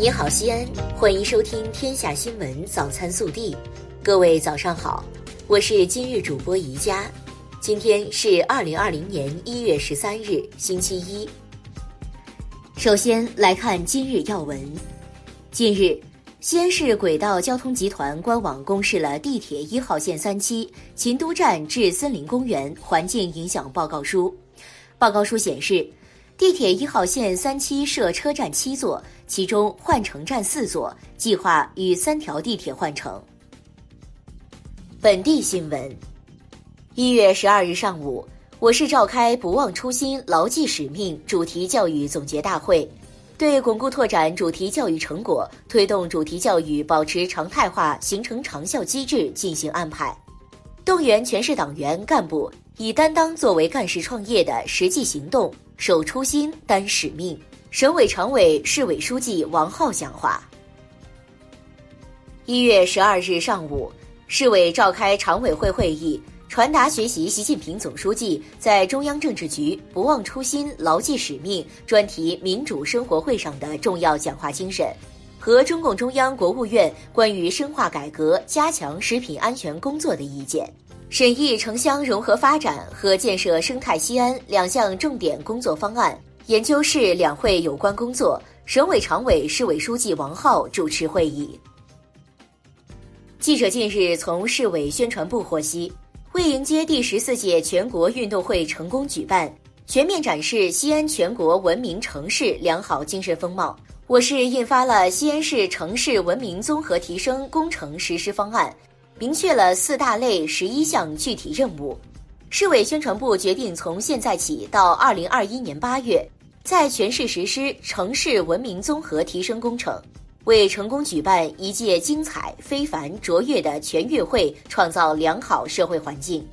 你好，西安，欢迎收听《天下新闻早餐速递》。各位早上好，我是今日主播宜佳。今天是二零二零年一月十三日，星期一。首先来看今日要闻。近日，西安市轨道交通集团官网公示了地铁一号线三期秦都站至森林公园环境影响报告书。报告书显示。地铁一号线三期设车站七座，其中换乘站四座，计划与三条地铁换乘。本地新闻：一月十二日上午，我市召开“不忘初心、牢记使命”主题教育总结大会，对巩固拓展主题教育成果、推动主题教育保持常态化、形成长效机制进行安排，动员全市党员干部以担当作为干事创业的实际行动。守初心，担使命。省委常委、市委书记王浩讲话。一月十二日上午，市委召开常委会会议，传达学习习近平总书记在中央政治局“不忘初心、牢记使命”专题民主生活会上的重要讲话精神，和中共中央、国务院关于深化改革、加强食品安全工作的意见。审议城乡融合发展和建设生态西安两项重点工作方案，研究室两会有关工作，省委常委、市委书记王浩主持会议。记者近日从市委宣传部获悉，为迎接第十四届全国运动会成功举办，全面展示西安全国文明城市良好精神风貌，我市印发了《西安市城市文明综合提升工程实施方案》。明确了四大类十一项具体任务，市委宣传部决定从现在起到二零二一年八月，在全市实施城市文明综合提升工程，为成功举办一届精彩、非凡、卓越的全运会创造良好社会环境。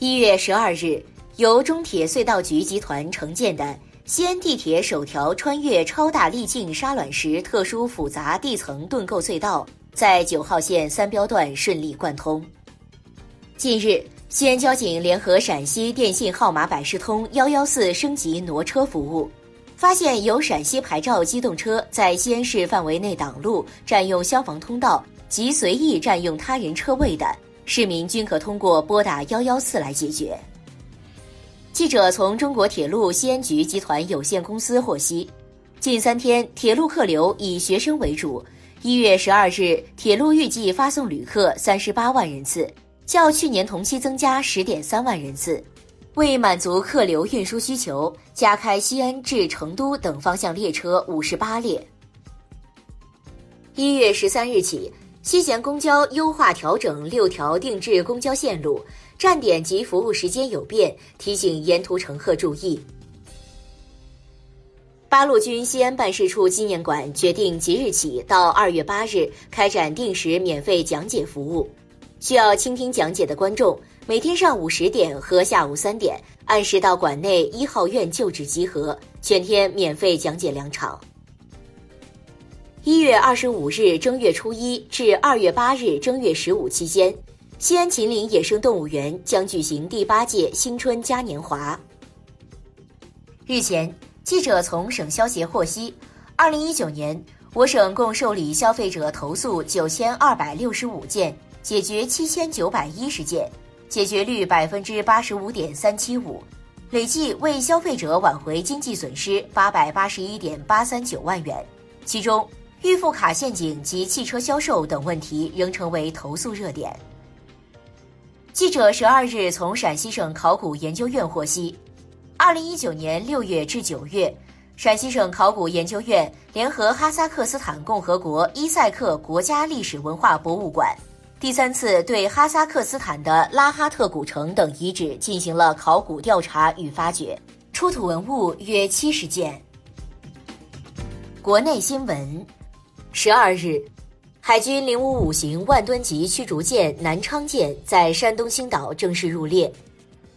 一月十二日，由中铁隧道局集团承建的西安地铁首条穿越超大粒径沙卵石特殊复杂地层盾构隧道。在九号线三标段顺利贯通。近日，西安交警联合陕西电信号码百事通幺幺四升级挪车服务，发现有陕西牌照机动车在西安市范围内挡路、占用消防通道及随意占用他人车位的，市民均可通过拨打幺幺四来解决。记者从中国铁路西安局集团有限公司获悉，近三天铁路客流以学生为主。一月十二日，铁路预计发送旅客三十八万人次，较去年同期增加十点三万人次。为满足客流运输需求，加开西安至成都等方向列车五十八列。一月十三日起，西咸公交优化调整六条定制公交线路，站点及服务时间有变，提醒沿途乘客注意。八路军西安办事处纪念馆决定即日起到二月八日开展定时免费讲解服务，需要倾听讲解的观众每天上午十点和下午三点按时到馆内一号院旧址集合，全天免费讲解两场。一月二十五日正月初一至二月八日正月十五期间，西安秦岭野生动物园将举行第八届新春嘉年华。日前。记者从省消协获悉，二零一九年我省共受理消费者投诉九千二百六十五件，解决七千九百一十件，解决率百分之八十五点三七五，累计为消费者挽回经济损失八百八十一点八三九万元。其中，预付卡陷阱及汽车销售等问题仍成为投诉热点。记者十二日从陕西省考古研究院获悉。二零一九年六月至九月，陕西省考古研究院联合哈萨克斯坦共和国伊塞克国家历史文化博物馆，第三次对哈萨克斯坦的拉哈特古城等遗址进行了考古调查与发掘，出土文物约七十件。国内新闻，十二日，海军零五五型万吨级驱逐舰南昌舰在山东青岛正式入列。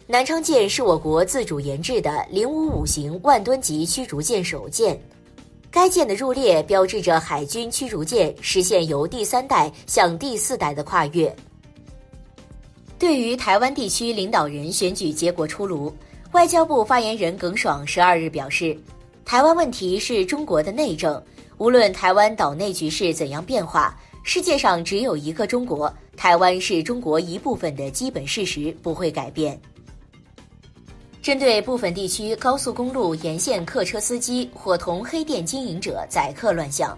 南昌舰是我国自主研制的零五五型万吨级驱逐舰首舰，该舰的入列标志着海军驱逐舰实现由第三代向第四代的跨越。对于台湾地区领导人选举结果出炉，外交部发言人耿爽十二日表示，台湾问题是中国的内政，无论台湾岛内局势怎样变化，世界上只有一个中国，台湾是中国一部分的基本事实不会改变。针对部分地区高速公路沿线客车司机伙同黑店经营者宰客乱象，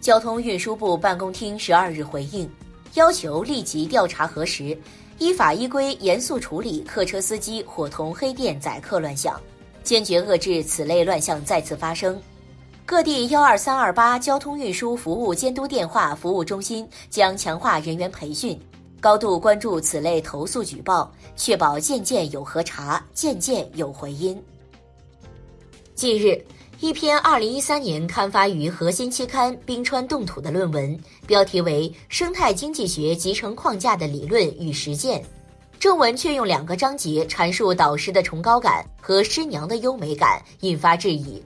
交通运输部办公厅十二日回应，要求立即调查核实，依法依规严肃处理客车司机伙同黑店宰客乱象，坚决遏制此类乱象再次发生。各地幺二三二八交通运输服务监督电话服务中心将强化人员培训，高度关注此类投诉举报，确保件件有核查，件件有回音。近日，一篇二零一三年刊发于核心期刊《冰川冻土》的论文，标题为《生态经济学集成框架的理论与实践》，正文却用两个章节阐述导师的崇高感和师娘的优美感，引发质疑。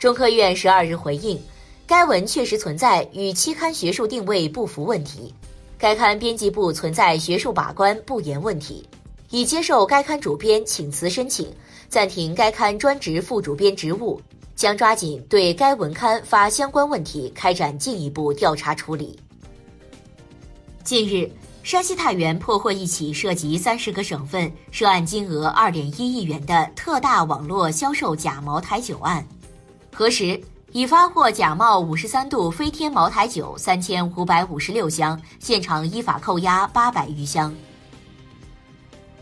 中科院十二日回应，该文确实存在与期刊学术定位不符问题，该刊编辑部存在学术把关不严问题，已接受该刊主编请辞申请，暂停该刊专职副主编职务，将抓紧对该文刊发相关问题开展进一步调查处理。近日，山西太原破获一起涉及三十个省份、涉案金额二点一亿元的特大网络销售假茅台酒案。核实已发货假冒五十三度飞天茅台酒三千五百五十六箱，现场依法扣押八百余箱。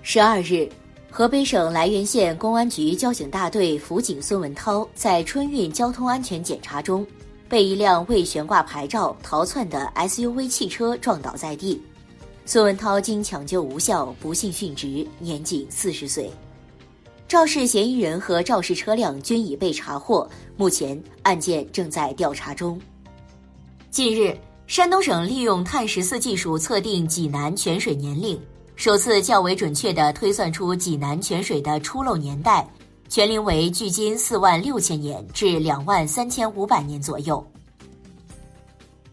十二日，河北省涞源县公安局交警大队辅警孙文涛在春运交通安全检查中，被一辆未悬挂牌照逃窜的 SUV 汽车撞倒在地，孙文涛经抢救无效不幸殉职，年仅四十岁。肇事嫌疑人和肇事车辆均已被查获，目前案件正在调查中。近日，山东省利用碳十四技术测定济南泉水年龄，首次较为准确地推算出济南泉水的出漏年代，泉龄为距今四万六千年至两万三千五百年左右。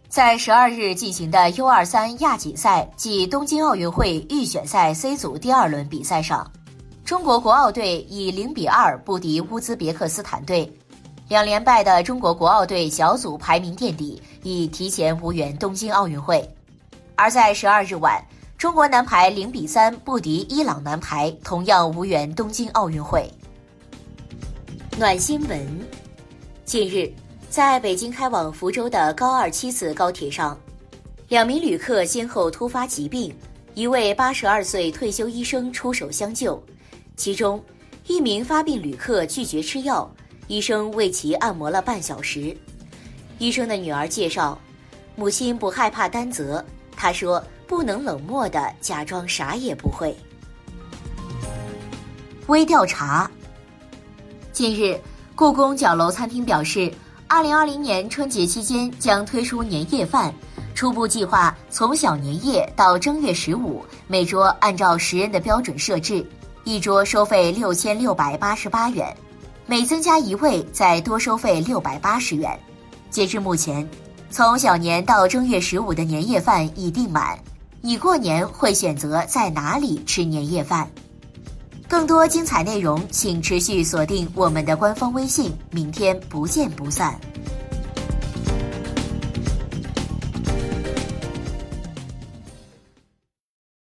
在十二日进行的 U 二三亚锦赛暨东京奥运会预选赛 C 组第二轮比赛上。中国国奥队以零比二不敌乌兹别克斯坦队，两连败的中国国奥队小组排名垫底，已提前无缘东京奥运会。而在十二日晚，中国男排零比三不敌伊朗男排，同样无缘东京奥运会。暖新闻：近日，在北京开往福州的高二七次高铁上，两名旅客先后突发疾病，一位八十二岁退休医生出手相救。其中，一名发病旅客拒绝吃药，医生为其按摩了半小时。医生的女儿介绍，母亲不害怕担责，她说不能冷漠的假装啥也不会。微调查。近日，故宫角楼餐厅表示，二零二零年春节期间将推出年夜饭，初步计划从小年夜到正月十五，每桌按照十人的标准设置。一桌收费六千六百八十八元，每增加一位再多收费六百八十元。截至目前，从小年到正月十五的年夜饭已订满。你过年会选择在哪里吃年夜饭？更多精彩内容，请持续锁定我们的官方微信。明天不见不散。